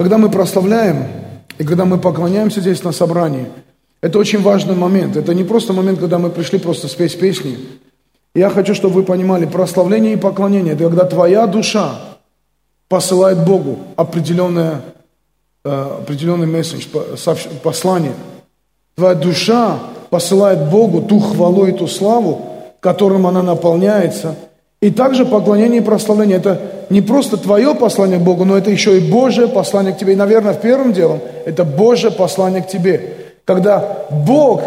Когда мы прославляем, и когда мы поклоняемся здесь на собрании, это очень важный момент. Это не просто момент, когда мы пришли просто спеть песни. Я хочу, чтобы вы понимали, прославление и поклонение – это когда твоя душа посылает Богу определенное, э, определенный месседж, послание. Твоя душа посылает Богу ту хвалу и ту славу, которым она наполняется. И также поклонение и прославление – это не просто твое послание к Богу, но это еще и Божье послание к тебе. И, наверное, первым делом это Божье послание к тебе. Когда Бог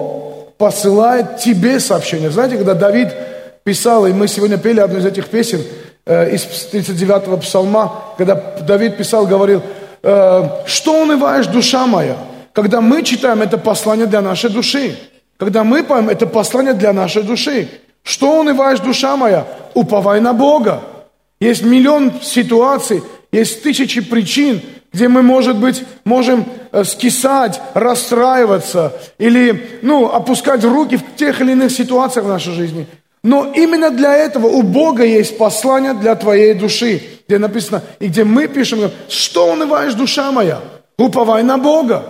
посылает тебе сообщение. Знаете, когда Давид писал, и мы сегодня пели одну из этих песен э, из 39-го псалма, когда Давид писал, говорил, э, «Что унываешь, душа моя?» Когда мы читаем это послание для нашей души. Когда мы поем, это послание для нашей души. Что унываешь, душа моя? Уповай на Бога. Есть миллион ситуаций, есть тысячи причин, где мы, может быть, можем э, скисать, расстраиваться или, ну, опускать руки в тех или иных ситуациях в нашей жизни. Но именно для этого у Бога есть послание для твоей души, где написано, и где мы пишем, что унываешь, душа моя? Уповай на Бога.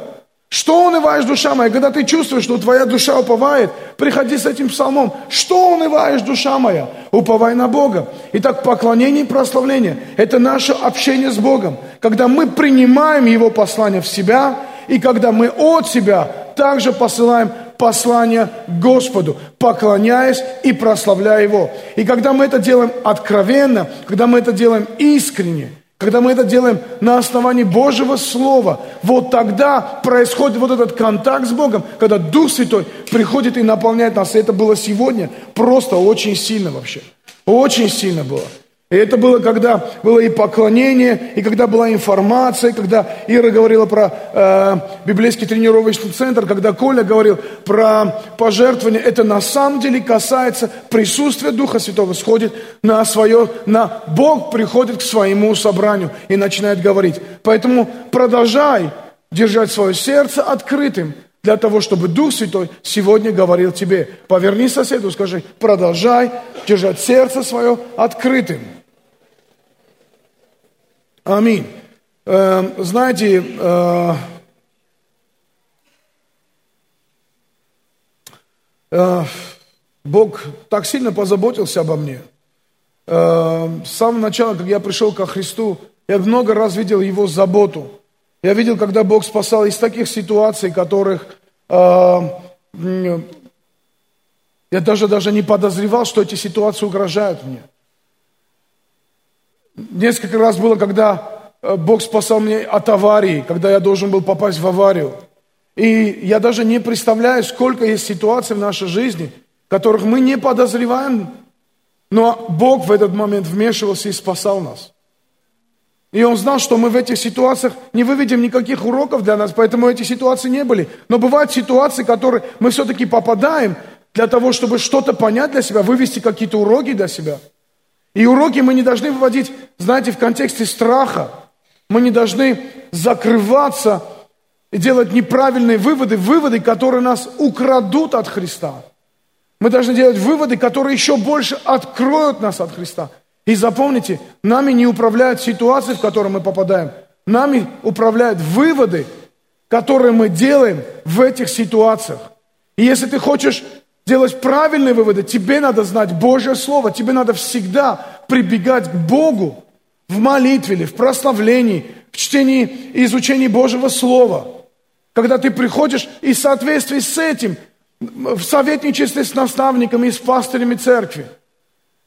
Что унываешь, душа моя? Когда ты чувствуешь, что твоя душа уповает, приходи с этим псалмом. Что унываешь, душа моя? Уповай на Бога. Итак, поклонение и прославление – это наше общение с Богом. Когда мы принимаем Его послание в себя, и когда мы от себя также посылаем послание Господу, поклоняясь и прославляя Его. И когда мы это делаем откровенно, когда мы это делаем искренне – когда мы это делаем на основании Божьего Слова, вот тогда происходит вот этот контакт с Богом, когда Дух Святой приходит и наполняет нас. И это было сегодня просто очень сильно вообще. Очень сильно было. И это было, когда было и поклонение, и когда была информация, когда Ира говорила про э, библейский тренировочный центр, когда Коля говорил про пожертвование. Это на самом деле касается присутствия Духа Святого, сходит на свое, на Бог приходит к своему собранию и начинает говорить. Поэтому продолжай держать свое сердце открытым, для того, чтобы Дух Святой сегодня говорил тебе. Поверни соседу, скажи, продолжай держать сердце свое открытым. Аминь. Э, знаете, э, э, Бог так сильно позаботился обо мне. Э, с самого начала, как я пришел ко Христу, я много раз видел Его заботу. Я видел, когда Бог спасал из таких ситуаций, которых э, я даже, даже не подозревал, что эти ситуации угрожают мне. Несколько раз было, когда э, Бог спасал меня от аварии, когда я должен был попасть в аварию. И я даже не представляю, сколько есть ситуаций в нашей жизни, которых мы не подозреваем, но Бог в этот момент вмешивался и спасал нас. И Он знал, что мы в этих ситуациях не выведем никаких уроков для нас, поэтому эти ситуации не были. Но бывают ситуации, которые мы все-таки попадаем для того, чтобы что-то понять для себя, вывести какие-то уроки для себя – и уроки мы не должны выводить, знаете, в контексте страха. Мы не должны закрываться и делать неправильные выводы, выводы, которые нас украдут от Христа. Мы должны делать выводы, которые еще больше откроют нас от Христа. И запомните, нами не управляют ситуации, в которые мы попадаем. Нами управляют выводы, которые мы делаем в этих ситуациях. И если ты хочешь делать правильные выводы, тебе надо знать Божье Слово, тебе надо всегда прибегать к Богу в молитве или в прославлении, в чтении и изучении Божьего Слова. Когда ты приходишь и в соответствии с этим, в советничестве с наставниками и с пастырями церкви,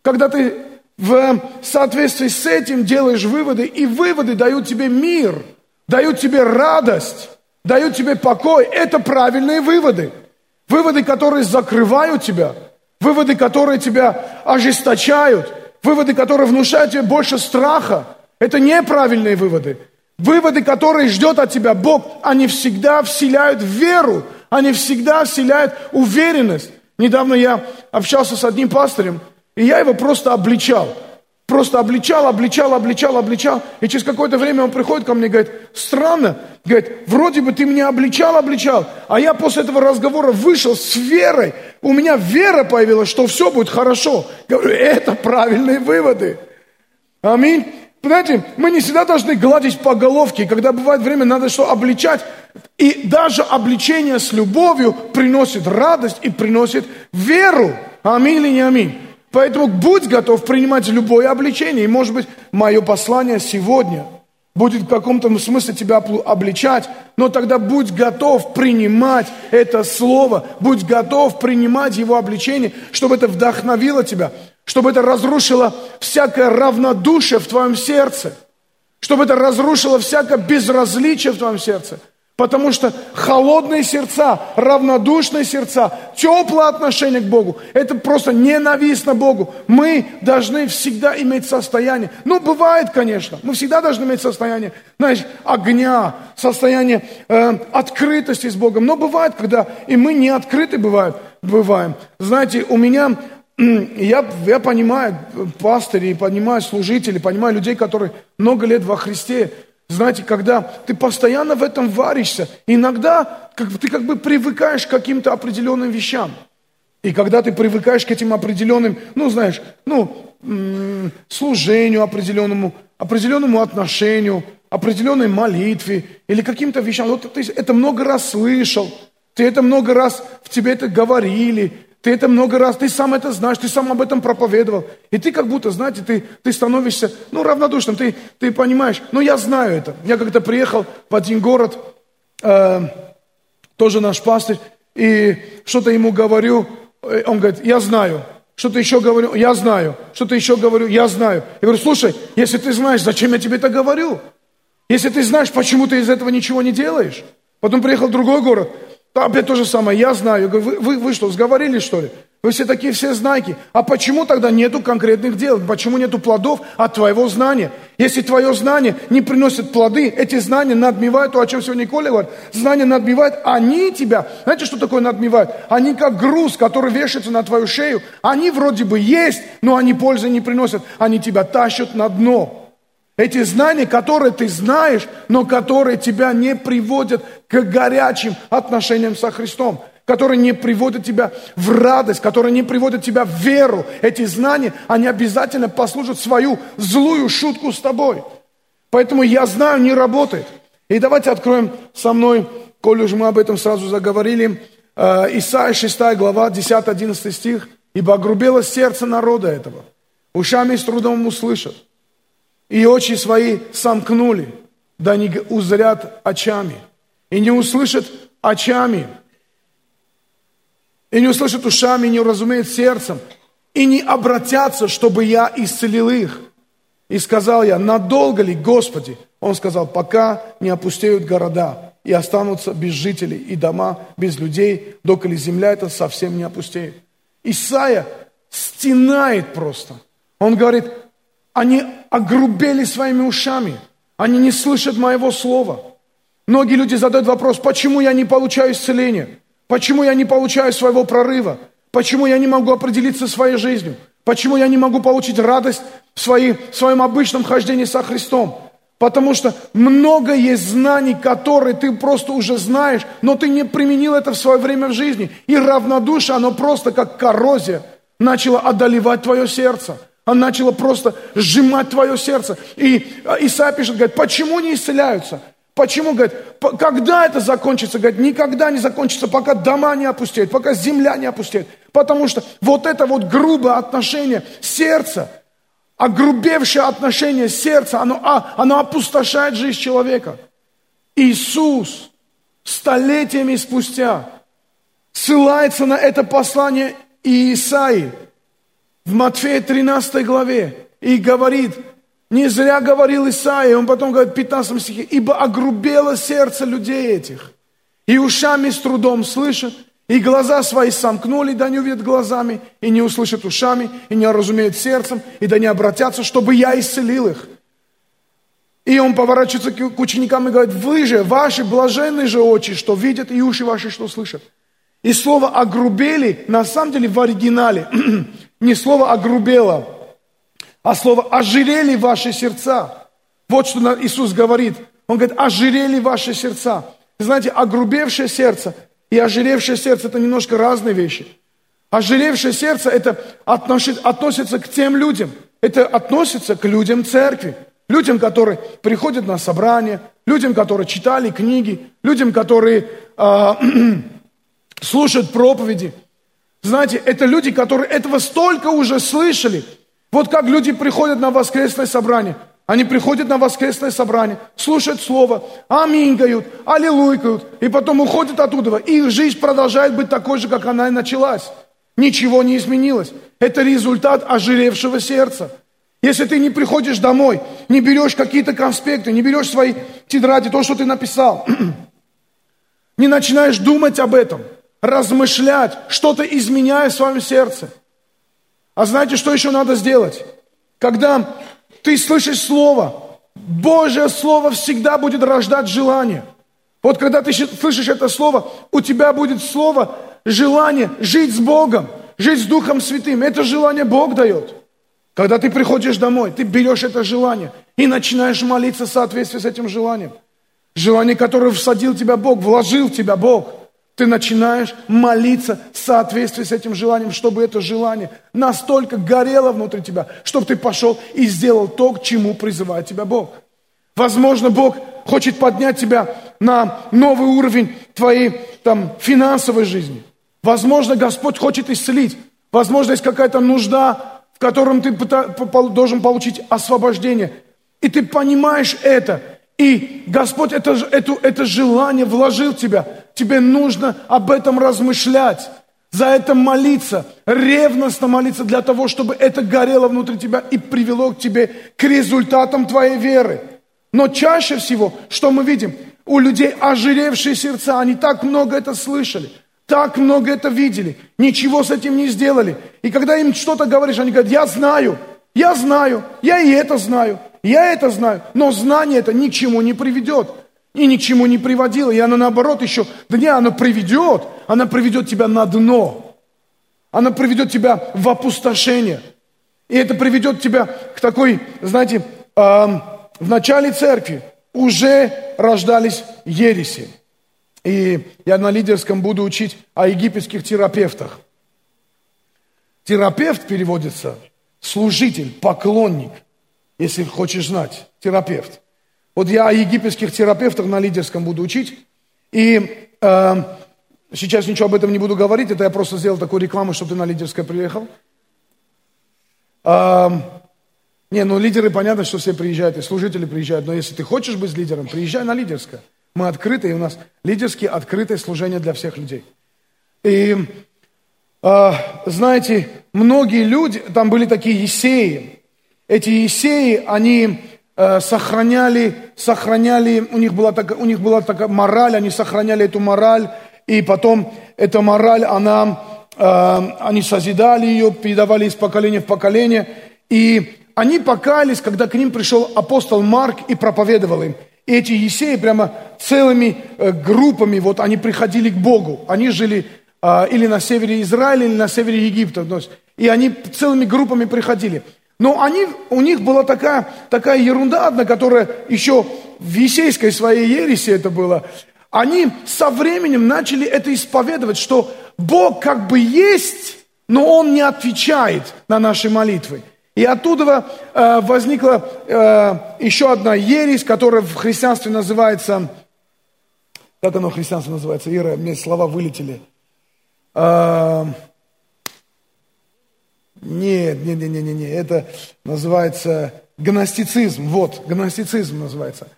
когда ты в соответствии с этим делаешь выводы, и выводы дают тебе мир, дают тебе радость, дают тебе покой, это правильные выводы – Выводы, которые закрывают тебя, выводы, которые тебя ожесточают, выводы, которые внушают тебе больше страха, это неправильные выводы. Выводы, которые ждет от тебя Бог, они всегда вселяют веру, они всегда вселяют уверенность. Недавно я общался с одним пастором, и я его просто обличал – Просто обличал, обличал, обличал, обличал. И через какое-то время он приходит ко мне и говорит, странно, говорит, вроде бы ты меня обличал, обличал, а я после этого разговора вышел с верой. У меня вера появилась, что все будет хорошо. Говорю, это правильные выводы. Аминь. Знаете, мы не всегда должны гладить по головке, когда бывает время, надо что, обличать. И даже обличение с любовью приносит радость и приносит веру. Аминь или не аминь? Поэтому будь готов принимать любое обличение. И может быть, мое послание сегодня будет в каком-то смысле тебя обличать, но тогда будь готов принимать это слово, будь готов принимать его обличение, чтобы это вдохновило тебя, чтобы это разрушило всякое равнодушие в твоем сердце, чтобы это разрушило всякое безразличие в твоем сердце. Потому что холодные сердца, равнодушные сердца, теплое отношение к Богу, это просто ненавистно Богу. Мы должны всегда иметь состояние. Ну, бывает, конечно, мы всегда должны иметь состояние, знаешь, огня, состояние э, открытости с Богом. Но бывает, когда и мы не открыты бывают, бываем. Знаете, у меня я, я понимаю пастырей, понимаю служителей, понимаю людей, которые много лет во Христе. Знаете, когда ты постоянно в этом варишься, иногда как, ты как бы привыкаешь к каким-то определенным вещам. И когда ты привыкаешь к этим определенным, ну, знаешь, ну, служению определенному, определенному отношению, определенной молитве или каким-то вещам, вот ты это много раз слышал, ты это много раз в тебе это говорили, ты это много раз, ты сам это знаешь, ты сам об этом проповедовал. И ты как будто, знаете, ты, ты становишься, ну, равнодушным, ты, ты понимаешь, ну, я знаю это. Я как-то приехал в один город, э, тоже наш пастырь, и что-то ему говорю, э, он говорит, я знаю. Что-то еще говорю, я знаю. Что-то еще говорю, я знаю. Я говорю, слушай, если ты знаешь, зачем я тебе это говорю? Если ты знаешь, почему ты из этого ничего не делаешь? Потом приехал в другой город, Опять то же самое, я знаю. Я говорю, вы, вы, вы что, сговорились что ли? Вы все такие все знаки. А почему тогда нету конкретных дел? Почему нету плодов от твоего знания? Если твое знание не приносит плоды, эти знания надмевают, то, о чем сегодня Коля говорит, знания надмевают, они тебя, знаете, что такое надмевают? Они как груз, который вешается на твою шею. Они вроде бы есть, но они пользы не приносят. Они тебя тащат на дно. Эти знания, которые ты знаешь, но которые тебя не приводят к горячим отношениям со Христом, которые не приводят тебя в радость, которые не приводят тебя в веру. Эти знания, они обязательно послужат свою злую шутку с тобой. Поэтому я знаю, не работает. И давайте откроем со мной, коль уже мы об этом сразу заговорили, э, Исайя 6 глава, 10-11 стих. «Ибо огрубело сердце народа этого, ушами с трудом услышат, и очи свои сомкнули, да не узрят очами, и не услышат очами, и не услышат ушами, и не уразумеют сердцем, и не обратятся, чтобы я исцелил их. И сказал я, надолго ли, Господи? Он сказал, пока не опустеют города, и останутся без жителей, и дома без людей, доколе земля эта совсем не опустеет. Исайя стенает просто. Он говорит, они огрубели своими ушами. Они не слышат моего слова. Многие люди задают вопрос, почему я не получаю исцеления? Почему я не получаю своего прорыва? Почему я не могу определиться своей жизнью? Почему я не могу получить радость в, своей, в своем обычном хождении со Христом? Потому что много есть знаний, которые ты просто уже знаешь, но ты не применил это в свое время в жизни. И равнодушие, оно просто как коррозия начало одолевать твое сердце. Она начала просто сжимать твое сердце. И а, Исаия пишет, говорит, почему не исцеляются? Почему, говорит, когда это закончится? Говорит, никогда не закончится, пока дома не опустеют, пока земля не опустеет. Потому что вот это вот грубое отношение сердца, огрубевшее отношение сердца, оно, а, оно опустошает жизнь человека. Иисус столетиями спустя ссылается на это послание Исаии – в Матфея 13 главе и говорит, не зря говорил Исаия, он потом говорит в 15 стихе, ибо огрубело сердце людей этих, и ушами с трудом слышат, и глаза свои сомкнули, да не увидят глазами, и не услышат ушами, и не разумеют сердцем, и да не обратятся, чтобы я исцелил их. И он поворачивается к ученикам и говорит, вы же, ваши блаженные же очи, что видят, и уши ваши, что слышат. И слово «огрубели» на самом деле в оригинале Не слово «огрубело», а слово «ожирели ваши сердца». Вот что Иисус говорит. Он говорит, ожирели ваши сердца. знаете, огрубевшее сердце и ожиревшее сердце – это немножко разные вещи. Ожиревшее сердце – это относится к тем людям, это относится к людям церкви. людям, которые приходят на собрание, людям, которые читали книги, людям, которые э, слушают проповеди. Знаете, это люди, которые этого столько уже слышали. Вот как люди приходят на воскресное собрание. Они приходят на воскресное собрание, слушают слово, аминькают, аллилуйкают, и потом уходят оттуда. Их жизнь продолжает быть такой же, как она и началась. Ничего не изменилось. Это результат ожиревшего сердца. Если ты не приходишь домой, не берешь какие-то конспекты, не берешь свои тетради, то, что ты написал, не начинаешь думать об этом, размышлять, что-то изменяя в своем сердце. А знаете, что еще надо сделать? Когда ты слышишь Слово, Божье Слово всегда будет рождать желание. Вот когда ты слышишь это Слово, у тебя будет Слово, желание жить с Богом, жить с Духом Святым. Это желание Бог дает. Когда ты приходишь домой, ты берешь это желание и начинаешь молиться в соответствии с этим желанием. Желание, которое всадил тебя Бог, вложил в тебя Бог – ты начинаешь молиться в соответствии с этим желанием, чтобы это желание настолько горело внутри тебя, чтобы ты пошел и сделал то, к чему призывает тебя Бог. Возможно, Бог хочет поднять тебя на новый уровень твоей там, финансовой жизни. Возможно, Господь хочет исцелить. Возможно, есть какая-то нужда, в котором ты должен получить освобождение. И ты понимаешь это. И Господь это, это, это желание вложил в тебя. Тебе нужно об этом размышлять, за это молиться, ревностно молиться для того, чтобы это горело внутри тебя и привело к тебе к результатам твоей веры. Но чаще всего, что мы видим? У людей ожиревшие сердца, они так много это слышали, так много это видели, ничего с этим не сделали. И когда им что-то говоришь, они говорят, я знаю, я знаю, я и это знаю, я это знаю, но знание это ни к чему не приведет и ни к чему не приводило. И оно наоборот еще, да не, оно приведет, оно приведет тебя на дно. Оно приведет тебя в опустошение. И это приведет тебя к такой, знаете, э, в начале церкви уже рождались ереси. И я на лидерском буду учить о египетских терапевтах. Терапевт переводится служитель, поклонник, если хочешь знать, терапевт. Вот я египетских терапевтах на лидерском буду учить. И э, сейчас ничего об этом не буду говорить, это я просто сделал такую рекламу, чтобы ты на лидерское приехал. Э, не, ну лидеры, понятно, что все приезжают, и служители приезжают, но если ты хочешь быть лидером, приезжай на лидерское. Мы открыты, и у нас лидерские открытое служение для всех людей. И э, знаете, многие люди, там были такие есеи. Эти есеи, они сохраняли, сохраняли, у них была, такая, у них была такая мораль, они сохраняли эту мораль, и потом эта мораль, она, э, они созидали ее, передавали из поколения в поколение, и они покаялись, когда к ним пришел апостол Марк и проповедовал им. И эти есеи прямо целыми э, группами, вот они приходили к Богу. Они жили э, или на севере Израиля, или на севере Египта. И они целыми группами приходили. Но они, у них была такая, такая ерунда одна, которая еще в Есейской своей ереси это было. Они со временем начали это исповедовать, что Бог как бы есть, но Он не отвечает на наши молитвы. И оттуда э, возникла э, еще одна ересь, которая в христианстве называется, как оно в христианстве называется, Ира, мне слова вылетели. Э, нет, нет, нет, нет, нет, это называется гностицизм. Вот, гностицизм называется.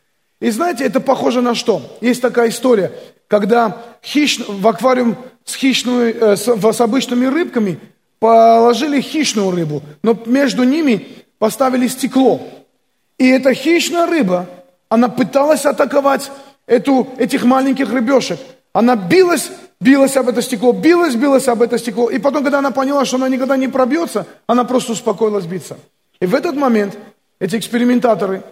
И знаете, это похоже на что? Есть такая история, когда хищ... в аквариум с, хищную, э, с, с обычными рыбками положили хищную рыбу, но между ними поставили стекло. И эта хищная рыба, она пыталась атаковать эту, этих маленьких рыбешек. Она билась билась об это стекло, билась, билась об это стекло. И потом, когда она поняла, что она никогда не пробьется, она просто успокоилась биться. И в этот момент эти экспериментаторы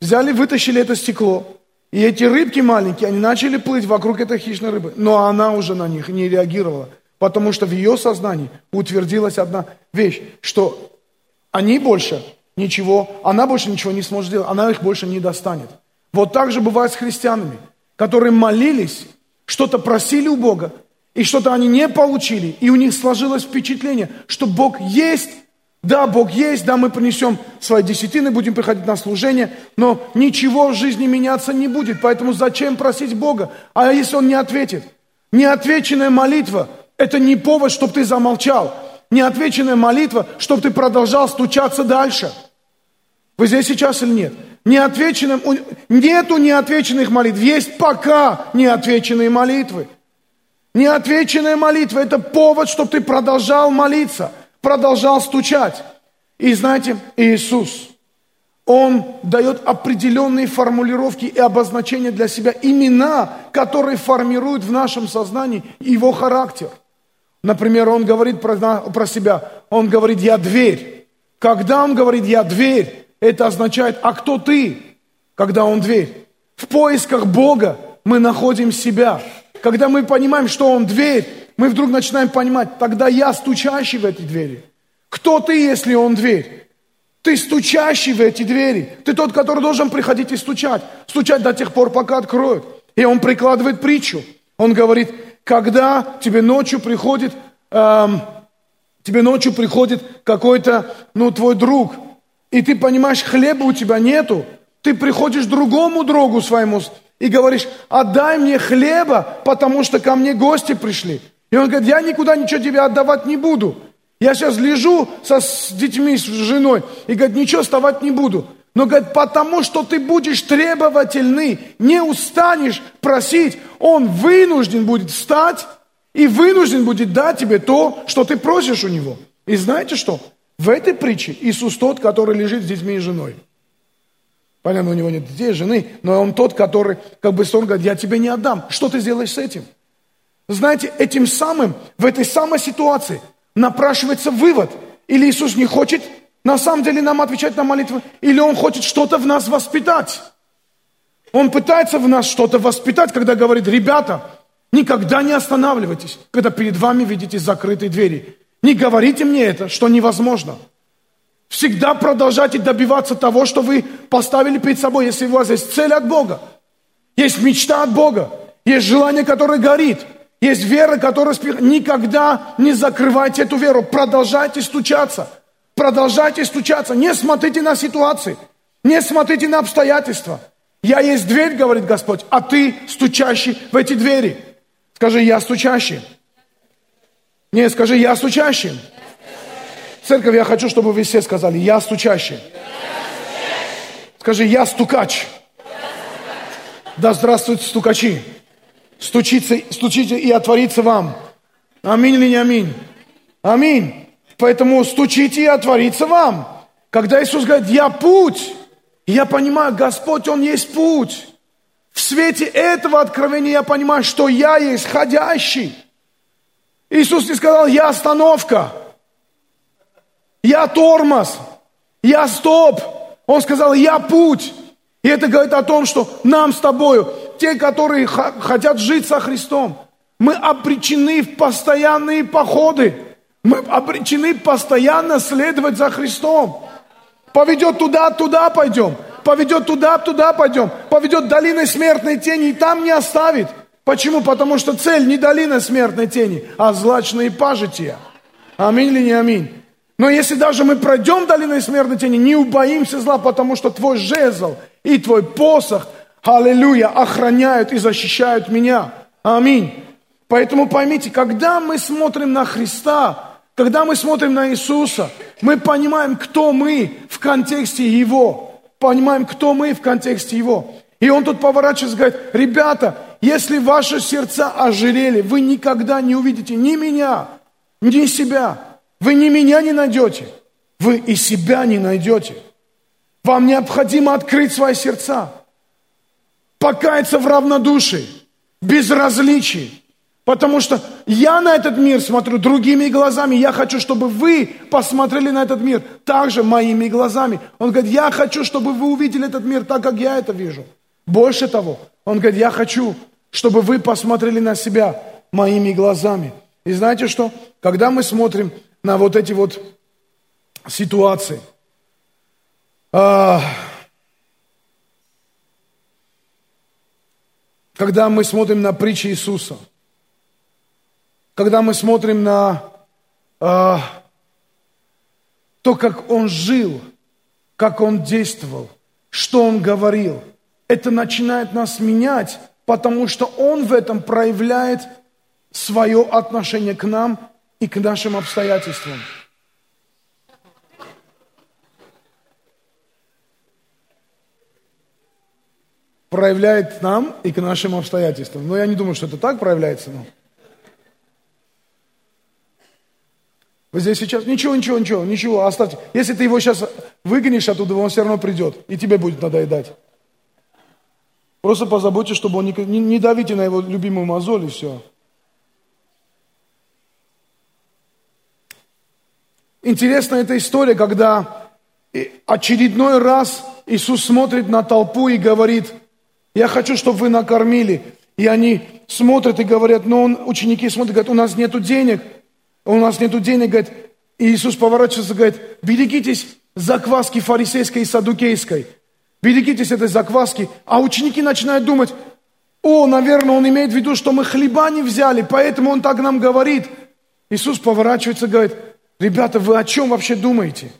взяли, вытащили это стекло, и эти рыбки маленькие, они начали плыть вокруг этой хищной рыбы. Но она уже на них не реагировала, потому что в ее сознании утвердилась одна вещь, что они больше ничего, она больше ничего не сможет сделать, она их больше не достанет. Вот так же бывает с христианами, которые молились, что-то просили у Бога, и что-то они не получили, и у них сложилось впечатление, что Бог есть, Да, Бог есть, да, мы принесем свои десятины, будем приходить на служение, но ничего в жизни меняться не будет. Поэтому зачем просить Бога? А если Он не ответит? Неотвеченная молитва – это не повод, чтобы ты замолчал. Неотвеченная молитва, чтобы ты продолжал стучаться дальше. Вы здесь сейчас или нет? Неотвеченным, нету неотвеченных молитв, есть пока неотвеченные молитвы. Неотвеченная молитва – это повод, чтобы ты продолжал молиться – продолжал стучать. И знаете, Иисус, Он дает определенные формулировки и обозначения для себя, имена, которые формируют в нашем сознании его характер. Например, Он говорит про, про себя, Он говорит «я дверь». Когда Он говорит «я дверь», это означает «а кто ты?» Когда Он дверь. В поисках Бога мы находим себя. Когда мы понимаем, что Он дверь, мы вдруг начинаем понимать, тогда я стучащий в эти двери. Кто ты, если он дверь? Ты стучащий в эти двери. Ты тот, который должен приходить и стучать. Стучать до тех пор, пока откроют. И он прикладывает притчу. Он говорит, когда тебе ночью приходит, эм, тебе ночью приходит какой-то, ну, твой друг, и ты понимаешь, хлеба у тебя нету, ты приходишь другому другу своему и говоришь, отдай мне хлеба, потому что ко мне гости пришли. И он говорит, я никуда ничего тебе отдавать не буду. Я сейчас лежу со, с детьми, с женой, и говорит, ничего вставать не буду. Но говорит, потому что ты будешь требовательный, не устанешь просить, он вынужден будет встать и вынужден будет дать тебе то, что ты просишь у него. И знаете что? В этой притче Иисус тот, который лежит с детьми и женой. Понятно, у него нет детей, жены, но он тот, который, как бы он говорит, я тебе не отдам. Что ты сделаешь с этим? Знаете, этим самым, в этой самой ситуации напрашивается вывод. Или Иисус не хочет на самом деле нам отвечать на молитвы, или Он хочет что-то в нас воспитать. Он пытается в нас что-то воспитать, когда говорит, ребята, никогда не останавливайтесь, когда перед вами видите закрытые двери. Не говорите мне это, что невозможно. Всегда продолжайте добиваться того, что вы поставили перед собой, если у вас есть цель от Бога, есть мечта от Бога, есть желание, которое горит – есть вера, которая спит. Никогда не закрывайте эту веру. Продолжайте стучаться. Продолжайте стучаться. Не смотрите на ситуации. Не смотрите на обстоятельства. Я есть дверь, говорит Господь, а ты стучащий в эти двери. Скажи, я стучащий. Не, скажи, я стучащий. Церковь, я хочу, чтобы вы все сказали, я стучащий. Скажи, я стукач. Да здравствуют стукачи стучится, стучите и отворится вам. Аминь или не аминь? Аминь. Поэтому стучите и отворится вам. Когда Иисус говорит, я путь, я понимаю, Господь, Он есть путь. В свете этого откровения я понимаю, что я есть ходящий. Иисус не сказал, я остановка, я тормоз, я стоп. Он сказал, я путь. И это говорит о том, что нам с тобою те, которые хотят жить со Христом, мы обречены в постоянные походы. Мы обречены постоянно следовать за Христом. Поведет туда, туда пойдем. Поведет туда, туда пойдем. Поведет долиной смертной тени и там не оставит. Почему? Потому что цель не долина смертной тени, а злачные пажития. Аминь или не аминь? Но если даже мы пройдем долиной смертной тени, не убоимся зла, потому что твой жезл и твой посох – аллилуйя, охраняют и защищают меня. Аминь. Поэтому поймите, когда мы смотрим на Христа, когда мы смотрим на Иисуса, мы понимаем, кто мы в контексте Его. Понимаем, кто мы в контексте Его. И он тут поворачивается и говорит, ребята, если ваши сердца ожирели, вы никогда не увидите ни меня, ни себя. Вы ни меня не найдете, вы и себя не найдете. Вам необходимо открыть свои сердца покаяться в равнодушии, безразличии. Потому что я на этот мир смотрю другими глазами. Я хочу, чтобы вы посмотрели на этот мир также моими глазами. Он говорит, я хочу, чтобы вы увидели этот мир так, как я это вижу. Больше того, он говорит, я хочу, чтобы вы посмотрели на себя моими глазами. И знаете что? Когда мы смотрим на вот эти вот ситуации, а, когда мы смотрим на притчи Иисуса, когда мы смотрим на, э, то, как он жил, как он действовал, что он говорил, это начинает нас менять, потому что он в этом проявляет свое отношение к нам и к нашим обстоятельствам. проявляет нам и к нашим обстоятельствам. Но я не думаю, что это так проявляется. Но... Вы здесь сейчас, ничего, ничего, ничего, ничего, оставьте. Если ты его сейчас выгонишь оттуда, он все равно придет, и тебе будет надоедать. Просто позаботьтесь, чтобы он не, не, не давите на его любимую мозоль и все. Интересная эта история, когда очередной раз Иисус смотрит на толпу и говорит, я хочу, чтобы вы накормили. И они смотрят и говорят, но он, ученики смотрят, говорят, у нас нету денег. У нас нету денег, говорит. И Иисус поворачивается и говорит, берегитесь закваски фарисейской и садукейской. Берегитесь этой закваски. А ученики начинают думать, о, наверное, он имеет в виду, что мы хлеба не взяли, поэтому он так нам говорит. Иисус поворачивается и говорит, ребята, вы о чем вообще думаете?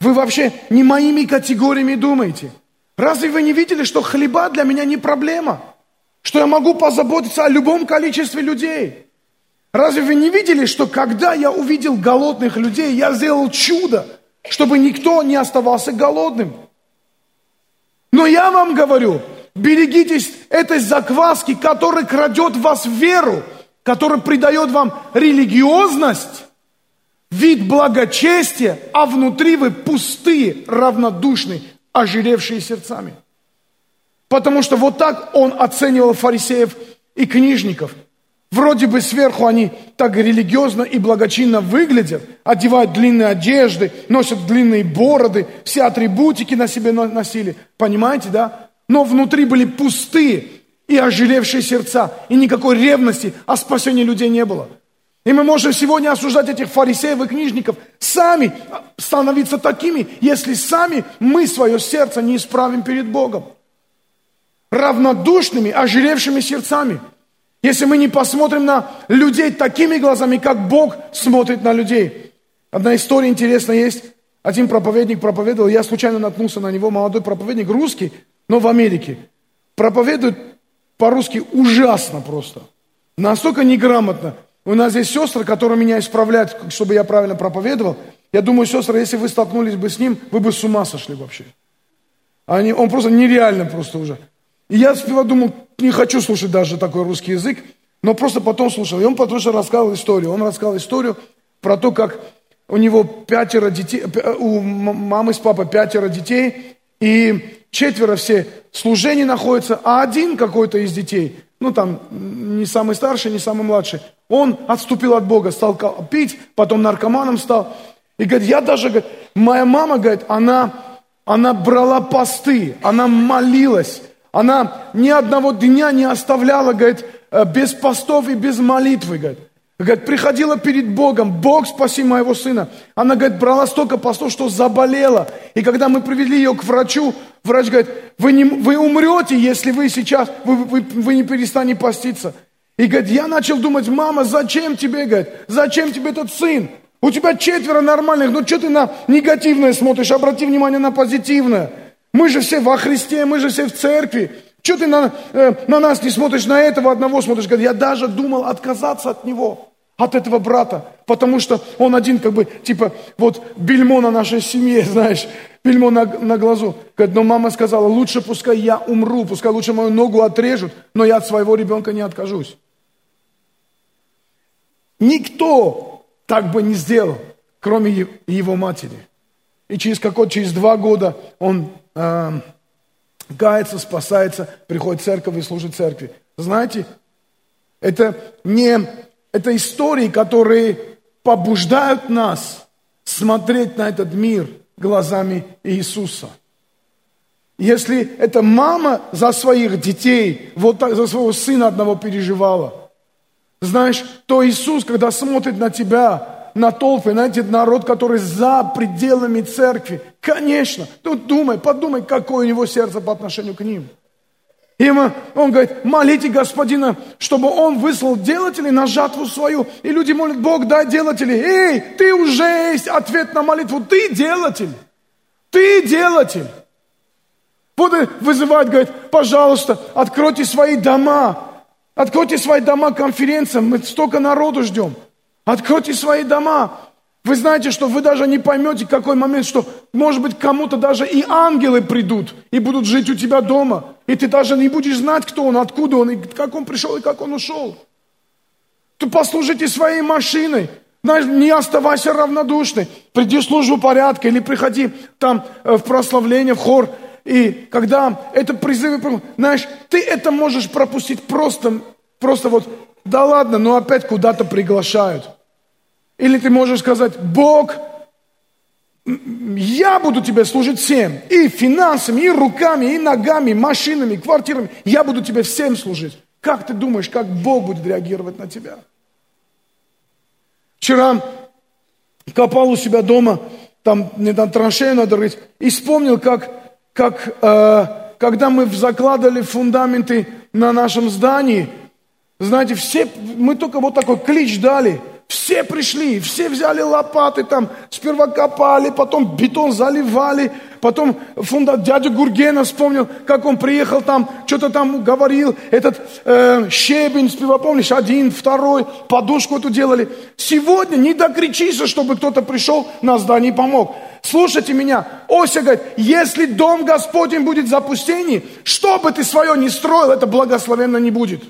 Вы вообще не моими категориями думаете. Разве вы не видели, что хлеба для меня не проблема? Что я могу позаботиться о любом количестве людей? Разве вы не видели, что когда я увидел голодных людей, я сделал чудо, чтобы никто не оставался голодным? Но я вам говорю, берегитесь этой закваски, которая крадет в вас веру, которая придает вам религиозность, вид благочестия, а внутри вы пустые, равнодушные, ожиревшие сердцами. Потому что вот так он оценивал фарисеев и книжников. Вроде бы сверху они так религиозно и благочинно выглядят, одевают длинные одежды, носят длинные бороды, все атрибутики на себе носили. Понимаете, да? Но внутри были пустые и ожиревшие сердца, и никакой ревности о спасении людей не было. И мы можем сегодня осуждать этих фарисеев и книжников, сами становиться такими, если сами мы свое сердце не исправим перед Богом. Равнодушными, ожиревшими сердцами. Если мы не посмотрим на людей такими глазами, как Бог смотрит на людей. Одна история интересная есть. Один проповедник проповедовал, я случайно наткнулся на него, молодой проповедник, русский, но в Америке. Проповедует по-русски ужасно просто. Настолько неграмотно. У нас здесь сестры, которые меня исправляют, чтобы я правильно проповедовал. Я думаю, сестры, если вы столкнулись бы с ним, вы бы с ума сошли вообще. Они, он просто нереально просто уже. И я сперва думал, не хочу слушать даже такой русский язык, но просто потом слушал. И он потом что рассказывал историю. Он рассказал историю про то, как у него пятеро детей, у мамы с папой пятеро детей, и четверо все служения находятся, а один какой-то из детей, ну там не самый старший, не самый младший, он отступил от Бога, стал пить, потом наркоманом стал. И говорит, я даже, говорит, моя мама, говорит, она, она брала посты, она молилась, она ни одного дня не оставляла, говорит, э, без постов и без молитвы, говорит. Говорит, приходила перед Богом, Бог спаси моего сына. Она, говорит, брала столько постов, что заболела. И когда мы привели ее к врачу, врач говорит, вы, не, вы умрете, если вы сейчас, вы, вы, вы не перестанете поститься. И говорит, я начал думать, мама, зачем тебе, говорит, зачем тебе этот сын? У тебя четверо нормальных, ну что ты на негативное смотришь, обрати внимание на позитивное. Мы же все во Христе, мы же все в церкви. Что ты на, э, на нас не смотришь, на этого одного смотришь? Говорит, я даже думал отказаться от него, от этого брата, потому что он один как бы, типа, вот бельмо на нашей семье, знаешь, бельмо на, на глазу. Говорит, но мама сказала, лучше пускай я умру, пускай лучше мою ногу отрежут, но я от своего ребенка не откажусь. Никто так бы не сделал, кроме его матери. И через какой через два года он э, спасается, приходит в церковь и служит церкви. Знаете, это не это истории, которые побуждают нас смотреть на этот мир глазами Иисуса. Если эта мама за своих детей, вот так, за своего сына одного переживала, знаешь, то Иисус, когда смотрит на тебя, на толпы, на этот народ, который за пределами церкви, конечно, ну думай, подумай, какое у него сердце по отношению к ним. И мы, он говорит, молите Господина, чтобы он выслал делателей на жатву свою. И люди молят, Бог, дай делателей. Эй, ты уже есть ответ на молитву. Ты делатель. Ты делатель. Вот вызывает, говорит, пожалуйста, откройте свои дома. Откройте свои дома конференциям. Мы столько народу ждем. Откройте свои дома. Вы знаете, что вы даже не поймете, какой момент, что, может быть, кому-то даже и ангелы придут и будут жить у тебя дома. И ты даже не будешь знать, кто он, откуда он, и как он пришел, и как он ушел. Ты послужите своей машиной. Знаешь, не оставайся равнодушной. Приди в службу порядка или приходи там э, в прославление, в хор. И когда это призывы, знаешь, ты это можешь пропустить просто, просто вот, да ладно, но опять куда-то приглашают. Или ты можешь сказать, Бог, я буду тебе служить всем. И финансами, и руками, и ногами, машинами, квартирами. Я буду тебе всем служить. Как ты думаешь, как Бог будет реагировать на тебя? Вчера копал у себя дома, там мне там траншею надо рыть, и вспомнил, как, как э, когда мы закладывали фундаменты на нашем здании, знаете, все, мы только вот такой клич дали – все пришли, все взяли лопаты там, сперва копали, потом бетон заливали, потом фундат дядя Гургена вспомнил, как он приехал там, что-то там говорил, этот э, щебень, сперва помнишь, один, второй, подушку эту делали. Сегодня не докричишься, чтобы кто-то пришел на здание и помог. Слушайте меня, Ося говорит, если дом Господень будет в запустении, что бы ты свое ни строил, это благословенно не будет.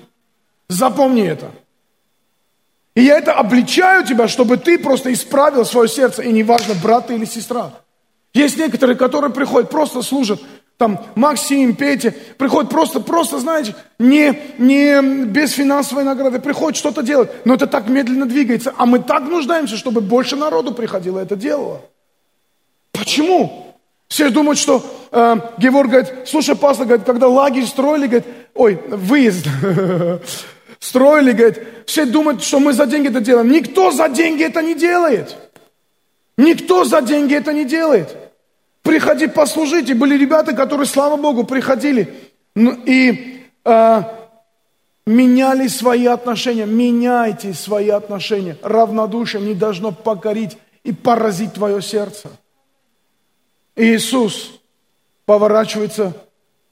Запомни это. И я это обличаю тебя, чтобы ты просто исправил свое сердце, и неважно, брат ты или сестра. Есть некоторые, которые приходят, просто служат, там Максим, Петя, приходят просто, просто, знаете, не, не без финансовой награды, приходят что-то делать, но это так медленно двигается, а мы так нуждаемся, чтобы больше народу приходило это делало. Почему? Все думают, что э, Геворг говорит, слушай, пастор, говорит, когда лагерь строили, говорит, ой, выезд, строили, говорит, все думают, что мы за деньги это делаем. Никто за деньги это не делает. Никто за деньги это не делает. Приходи послужить. И были ребята, которые, слава Богу, приходили ну, и э, меняли свои отношения. Меняйте свои отношения. Равнодушие не должно покорить и поразить твое сердце. Иисус поворачивается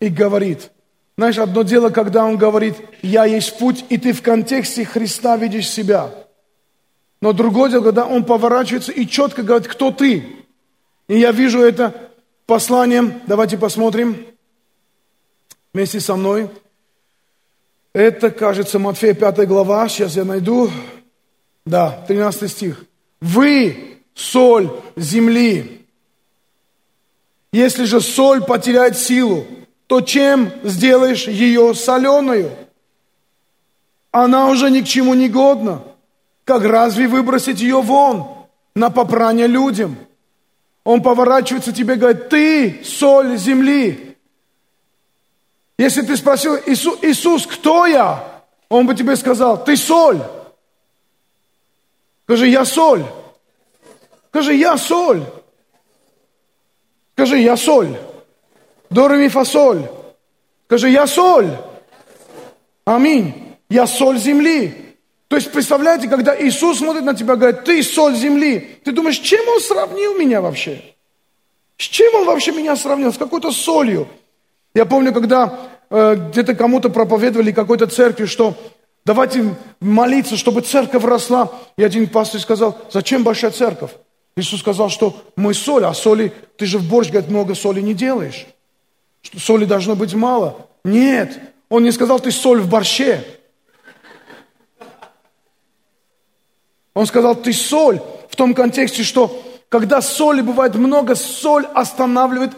и говорит – знаешь, одно дело, когда он говорит, я есть путь, и ты в контексте Христа видишь себя. Но другое дело, когда он поворачивается и четко говорит, кто ты. И я вижу это посланием, давайте посмотрим вместе со мной. Это, кажется, Матфея 5 глава, сейчас я найду. Да, 13 стих. Вы соль земли. Если же соль потеряет силу, то чем сделаешь ее соленую? Она уже ни к чему не годна. Как разве выбросить ее вон на попрание людям? Он поворачивается тебе и говорит, ты соль земли. Если ты спросил, Иисус, Иисус, кто я? Он бы тебе сказал, ты соль. Скажи, я соль. Скажи, я соль. Скажи, я соль. До, фасоль. Скажи, я соль. Аминь. Я соль земли. То есть, представляете, когда Иисус смотрит на тебя, говорит, ты соль земли. Ты думаешь, чем Он сравнил меня вообще? С чем Он вообще меня сравнил? С какой-то солью. Я помню, когда э, где-то кому-то проповедовали какой-то церкви, что давайте молиться, чтобы церковь росла. И один пастор сказал, зачем большая церковь? Иисус сказал, что мы соль, а соли, ты же в борщ, говорит, много соли не делаешь что соли должно быть мало. Нет, он не сказал, ты соль в борще. Он сказал, ты соль в том контексте, что когда соли бывает много, соль останавливает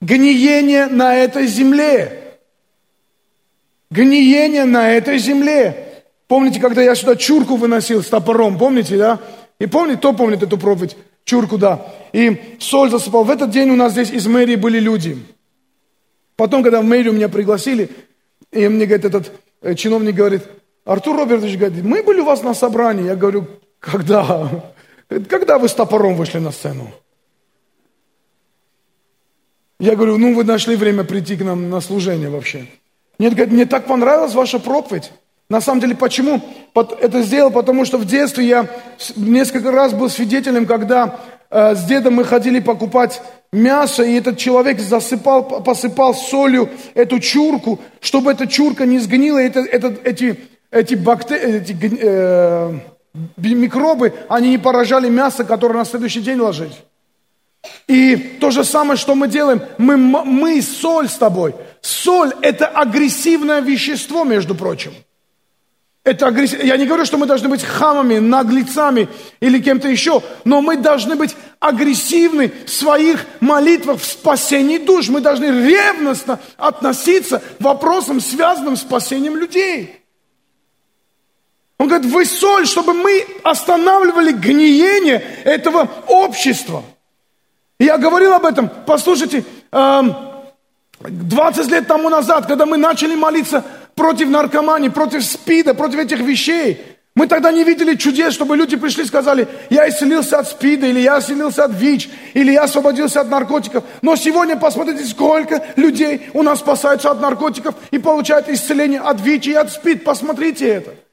гниение на этой земле. Гниение на этой земле. Помните, когда я сюда чурку выносил с топором, помните, да? И помните, кто помнит эту проповедь? Чурку, да. И соль засыпал. В этот день у нас здесь из мэрии были люди. Потом, когда в мэрию меня пригласили, и мне говорит этот э, чиновник, говорит, Артур Робертович говорит, мы были у вас на собрании. Я говорю, когда? Когда вы с топором вышли на сцену? Я говорю, ну вы нашли время прийти к нам на служение вообще. Нет, говорит, мне так понравилась ваша проповедь. На самом деле, почему это сделал? Потому что в детстве я несколько раз был свидетелем, когда э, с дедом мы ходили покупать мясо, и этот человек засыпал, посыпал солью эту чурку, чтобы эта чурка не сгнила, это, это, эти, эти, бактерии, эти э, микробы, они не поражали мясо, которое на следующий день ложить. И то же самое, что мы делаем, мы, мы соль с тобой. Соль – это агрессивное вещество, между прочим. Это агрессив... Я не говорю, что мы должны быть хамами, наглецами или кем-то еще, но мы должны быть агрессивны в своих молитвах в спасении душ. Мы должны ревностно относиться к вопросам, связанным с спасением людей. Он говорит, вы соль, чтобы мы останавливали гниение этого общества – я говорил об этом, послушайте, 20 лет тому назад, когда мы начали молиться против наркомании, против СПИДа, против этих вещей, мы тогда не видели чудес, чтобы люди пришли и сказали, я исцелился от СПИДа, или я исцелился от ВИЧ, или я освободился от наркотиков. Но сегодня посмотрите, сколько людей у нас спасаются от наркотиков и получают исцеление от ВИЧ и от СПИД. Посмотрите это.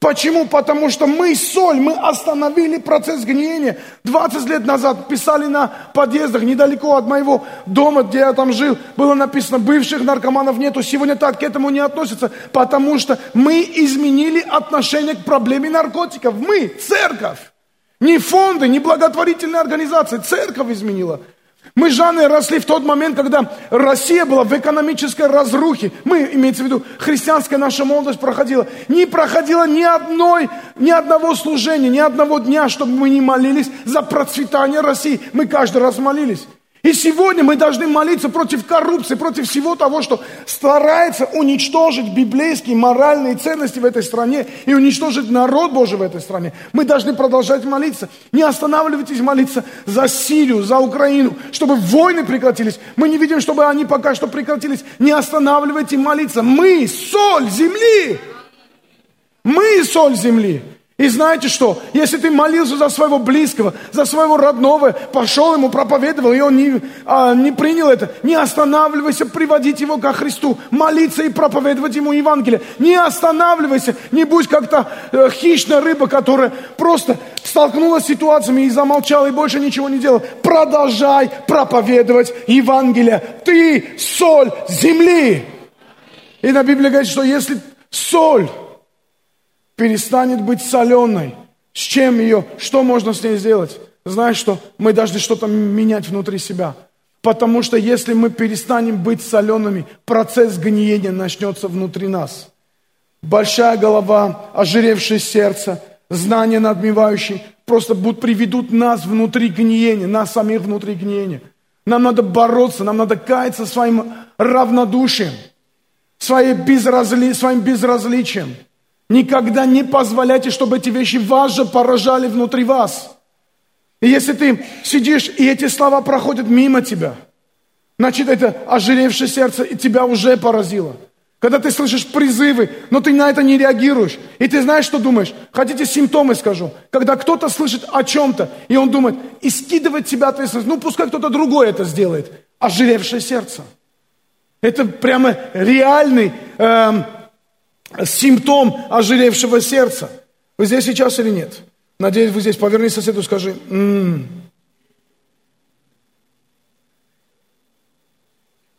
Почему? Потому что мы соль, мы остановили процесс гниения. 20 лет назад писали на подъездах недалеко от моего дома, где я там жил, было написано, бывших наркоманов нету. Сегодня так к этому не относятся, потому что мы изменили отношение к проблеме наркотиков. Мы, церковь. Не фонды, не благотворительные организации, церковь изменила. Мы с Жанной росли в тот момент, когда Россия была в экономической разрухе. Мы, имеется в виду, христианская наша молодость проходила. Не проходила ни одной, ни одного служения, ни одного дня, чтобы мы не молились за процветание России. Мы каждый раз молились. И сегодня мы должны молиться против коррупции, против всего того, что старается уничтожить библейские моральные ценности в этой стране и уничтожить народ Божий в этой стране. Мы должны продолжать молиться. Не останавливайтесь молиться за Сирию, за Украину, чтобы войны прекратились. Мы не видим, чтобы они пока что прекратились. Не останавливайте молиться. Мы соль земли. Мы соль земли. И знаете что? Если ты молился за своего близкого, за своего родного, пошел ему, проповедовал, и он не, а, не принял это, не останавливайся приводить его ко Христу, молиться и проповедовать ему Евангелие. Не останавливайся, не будь как-то э, хищная рыба, которая просто столкнулась с ситуациями и замолчала, и больше ничего не делала. Продолжай проповедовать Евангелие. Ты соль земли. И на Библии говорит, что если соль перестанет быть соленой. С чем ее? Что можно с ней сделать? Знаешь что? Мы должны что-то менять внутри себя. Потому что если мы перестанем быть солеными, процесс гниения начнется внутри нас. Большая голова, ожиревшее сердце, знания надмевающие просто будут, приведут нас внутри гниения, нас самих внутри гниения. Нам надо бороться, нам надо каяться своим равнодушием, своей безразли, своим безразличием. Никогда не позволяйте, чтобы эти вещи вас же поражали внутри вас. И если ты сидишь, и эти слова проходят мимо тебя, значит, это ожиревшее сердце и тебя уже поразило. Когда ты слышишь призывы, но ты на это не реагируешь, и ты знаешь, что думаешь. Хотите симптомы скажу? Когда кто-то слышит о чем-то, и он думает, и скидывает себя ответственность, ну пускай кто-то другой это сделает. Ожиревшее сердце. Это прямо реальный эм, симптом ожиревшего сердца. Вы здесь сейчас или нет? Надеюсь, вы здесь. Поверни соседу, скажи. М-м.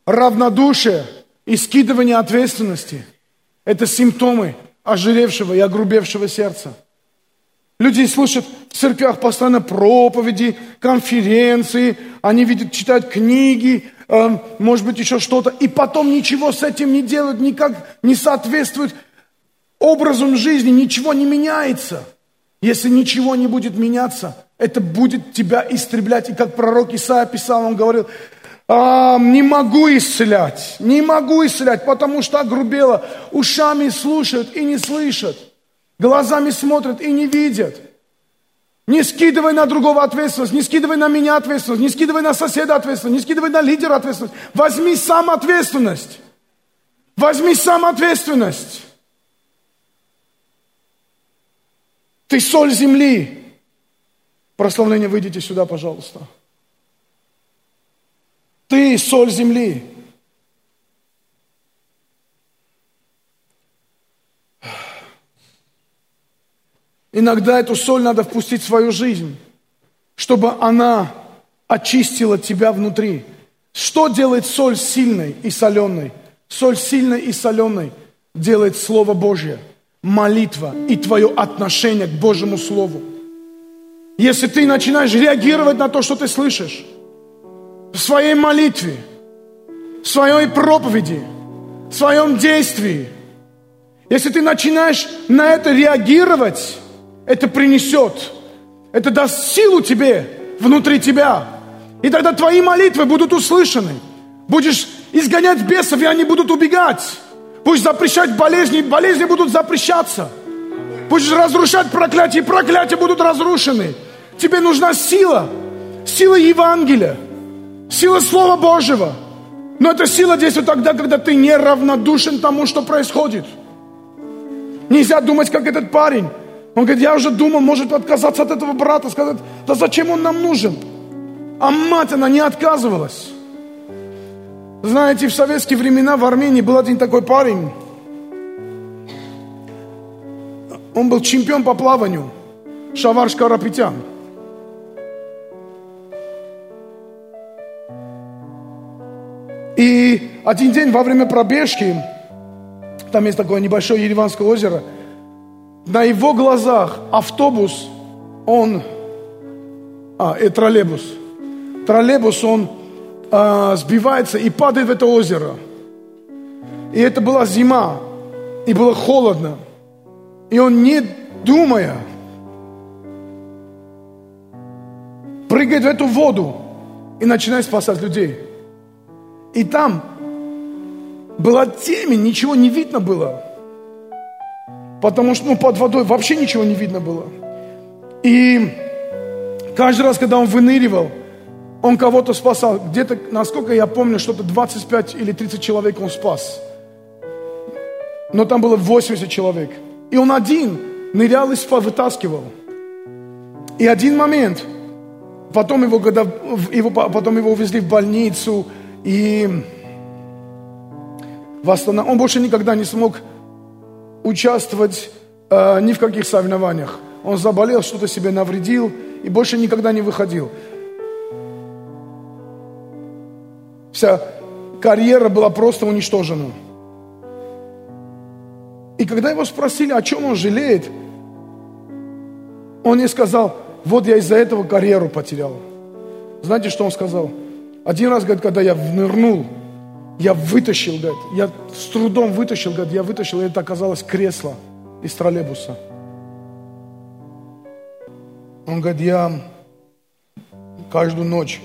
Равнодушие и скидывание ответственности – это симптомы ожиревшего и огрубевшего сердца. Люди слушают в церквях постоянно проповеди, конференции, они видят, читают книги, э, может быть, еще что-то, и потом ничего с этим не делают, никак не соответствует образом жизни, ничего не меняется. Если ничего не будет меняться, это будет тебя истреблять. И как пророк Исаия писал, он говорил, а, не могу исцелять, не могу исцелять, потому что огрубело. Ушами слушают и не слышат, глазами смотрят и не видят. Не скидывай на другого ответственность, не скидывай на меня ответственность, не скидывай на соседа ответственность, не скидывай на лидера ответственность. Возьми сам ответственность. Возьми сам ответственность. Ты соль земли. Прославление, выйдите сюда, пожалуйста. Ты соль земли. Иногда эту соль надо впустить в свою жизнь, чтобы она очистила тебя внутри. Что делает соль сильной и соленой? Соль сильной и соленой делает Слово Божье, молитва и твое отношение к Божьему Слову. Если ты начинаешь реагировать на то, что ты слышишь, в своей молитве, в своей проповеди, в своем действии, если ты начинаешь на это реагировать, это принесет, это даст силу тебе, внутри тебя. И тогда твои молитвы будут услышаны. Будешь изгонять бесов, и они будут убегать. Будешь запрещать болезни, болезни будут запрещаться. Будешь разрушать проклятия, и проклятия будут разрушены. Тебе нужна сила, сила Евангелия, сила Слова Божьего. Но эта сила действует тогда, когда ты не равнодушен тому, что происходит. Нельзя думать, как этот парень. Он говорит, я уже думал, может отказаться от этого брата, сказать, да зачем он нам нужен? А мать, она не отказывалась. Знаете, в советские времена в Армении был один такой парень. Он был чемпион по плаванию. Шавар Шкарапетян. И один день во время пробежки, там есть такое небольшое Ереванское озеро – на его глазах автобус, он, а, и троллейбус, троллейбус, он а, сбивается и падает в это озеро. И это была зима, и было холодно. И он, не думая, прыгает в эту воду и начинает спасать людей. И там была темень, ничего не видно было. Потому что ну, под водой вообще ничего не видно было. И каждый раз, когда он выныривал, он кого-то спасал. Где-то, насколько я помню, что-то 25 или 30 человек он спас. Но там было 80 человек. И он один нырял и вытаскивал. И один момент, потом его, когда, его, потом его увезли в больницу, и восстанов... он больше никогда не смог участвовать э, ни в каких соревнованиях. Он заболел, что-то себе навредил и больше никогда не выходил. Вся карьера была просто уничтожена. И когда его спросили, о чем он жалеет, он не сказал, вот я из-за этого карьеру потерял. Знаете, что он сказал? Один раз, говорит, когда я нырнул я вытащил, говорит, я с трудом вытащил, говорит, я вытащил, и это оказалось кресло из троллейбуса. Он говорит, я каждую ночь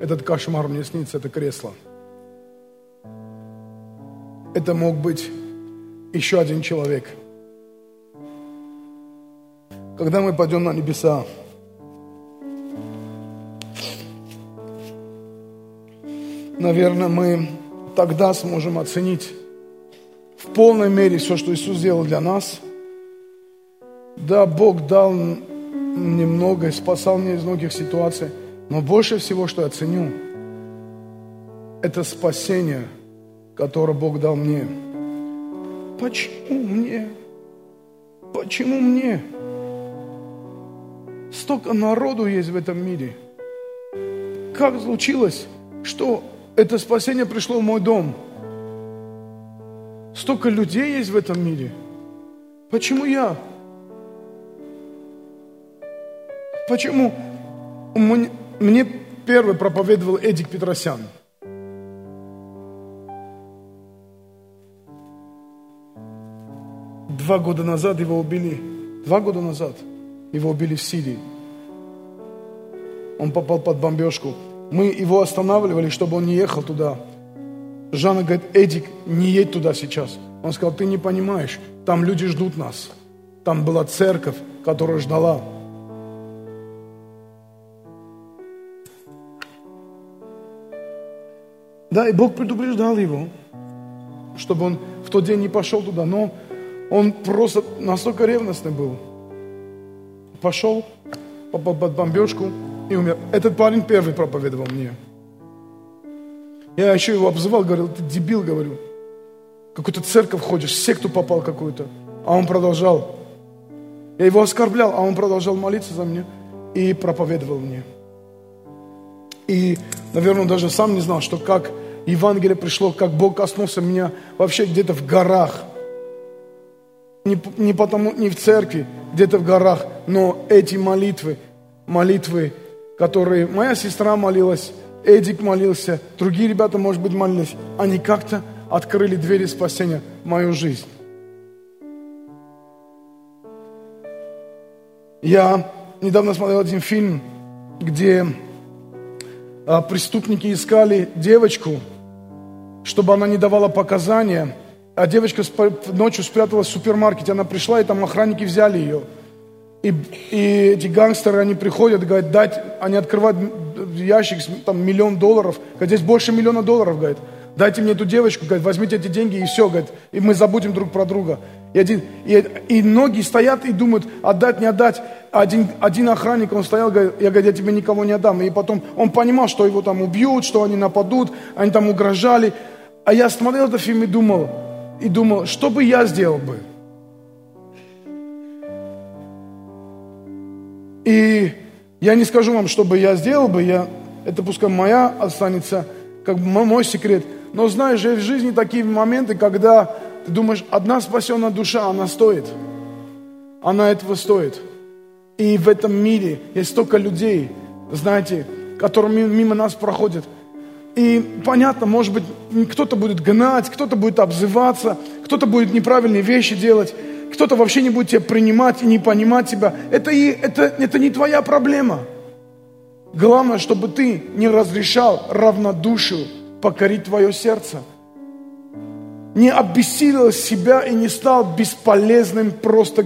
этот кошмар мне снится, это кресло. Это мог быть еще один человек. Когда мы пойдем на небеса, наверное, мы тогда сможем оценить в полной мере все, что Иисус сделал для нас. Да, Бог дал мне многое, спасал меня из многих ситуаций, но больше всего, что я ценю, это спасение, которое Бог дал мне. Почему мне? Почему мне? Столько народу есть в этом мире. Как случилось, что это спасение пришло в мой дом. Столько людей есть в этом мире. Почему я? Почему мне первый проповедовал Эдик Петросян? Два года назад его убили. Два года назад его убили в Сирии. Он попал под бомбежку. Мы его останавливали, чтобы он не ехал туда. Жанна говорит, Эдик, не едь туда сейчас. Он сказал, ты не понимаешь, там люди ждут нас. Там была церковь, которая ждала. Да, и Бог предупреждал его, чтобы он в тот день не пошел туда. Но он просто настолько ревностный был. Пошел, под бомбежку, и умер. Этот парень первый проповедовал мне. Я еще его обзывал, говорил, ты дебил, говорю. Какую-то церковь ходишь, секту попал какую-то. А он продолжал. Я его оскорблял, а он продолжал молиться за меня и проповедовал мне. И, наверное, он даже сам не знал, что как Евангелие пришло, как Бог коснулся меня вообще где-то в горах. Не, не потому, не в церкви, где-то в горах, но эти молитвы, молитвы, которые моя сестра молилась, Эдик молился, другие ребята, может быть, молились, они как-то открыли двери спасения в мою жизнь. Я недавно смотрел один фильм, где а, преступники искали девочку, чтобы она не давала показания, а девочка ночью спряталась в супермаркете, она пришла, и там охранники взяли ее. И, и эти гангстеры, они приходят, говорят, дать, они открывают ящик, там миллион долларов, говорят, здесь больше миллиона долларов, говорит, дайте мне эту девочку, говорит, возьмите эти деньги и все, говорит, и мы забудем друг про друга. И, один, и, и многие стоят и думают, отдать, не отдать. Один, один охранник, он стоял, говорит, я, говорю, я тебе никого не отдам. И потом он понимал, что его там убьют, что они нападут, они там угрожали. А я смотрел этот фильм и думал, и думал, что бы я сделал бы? И я не скажу вам, что бы я сделал бы, я, это пускай моя останется, как мой секрет. Но знаешь, в жизни такие моменты, когда ты думаешь, одна спасенная душа, она стоит. Она этого стоит. И в этом мире есть столько людей, знаете, которые мимо нас проходят. И понятно, может быть, кто-то будет гнать, кто-то будет обзываться, кто-то будет неправильные вещи делать, кто-то вообще не будет тебя принимать и не понимать тебя. Это, и, это, это не твоя проблема. Главное, чтобы ты не разрешал равнодушию покорить твое сердце – не обессилил себя и не стал бесполезным просто,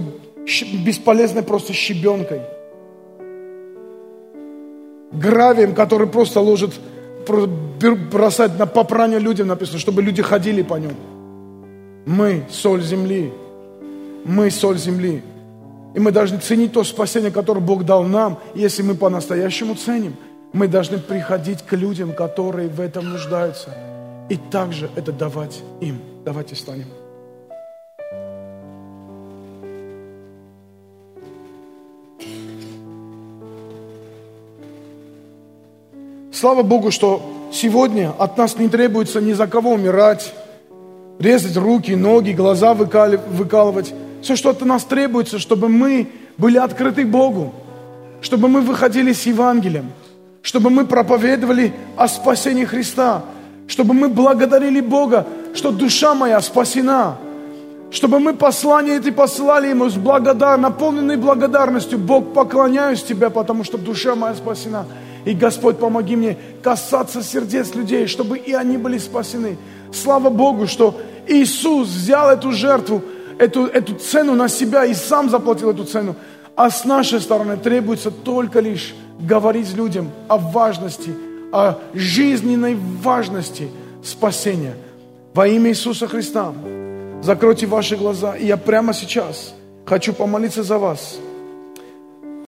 бесполезной просто щебенкой. Гравием, который просто ложит, бросать на попрание людям написано, чтобы люди ходили по нем. Мы соль земли. Мы соль земли. И мы должны ценить то спасение, которое Бог дал нам. Если мы по-настоящему ценим, мы должны приходить к людям, которые в этом нуждаются. И также это давать им. Давайте встанем. Слава Богу, что сегодня от нас не требуется ни за кого умирать, резать руки, ноги, глаза выкалывать. Все, что от нас требуется, чтобы мы были открыты Богу, чтобы мы выходили с Евангелием, чтобы мы проповедовали о спасении Христа, чтобы мы благодарили Бога что душа моя спасена. Чтобы мы послание это посылали Ему с благодар, наполненной благодарностью. Бог, поклоняюсь Тебе, потому что душа моя спасена. И, Господь, помоги мне касаться сердец людей, чтобы и они были спасены. Слава Богу, что Иисус взял эту жертву, эту, эту цену на себя и сам заплатил эту цену. А с нашей стороны требуется только лишь говорить людям о важности, о жизненной важности спасения – во имя Иисуса Христа закройте ваши глаза. И я прямо сейчас хочу помолиться за вас.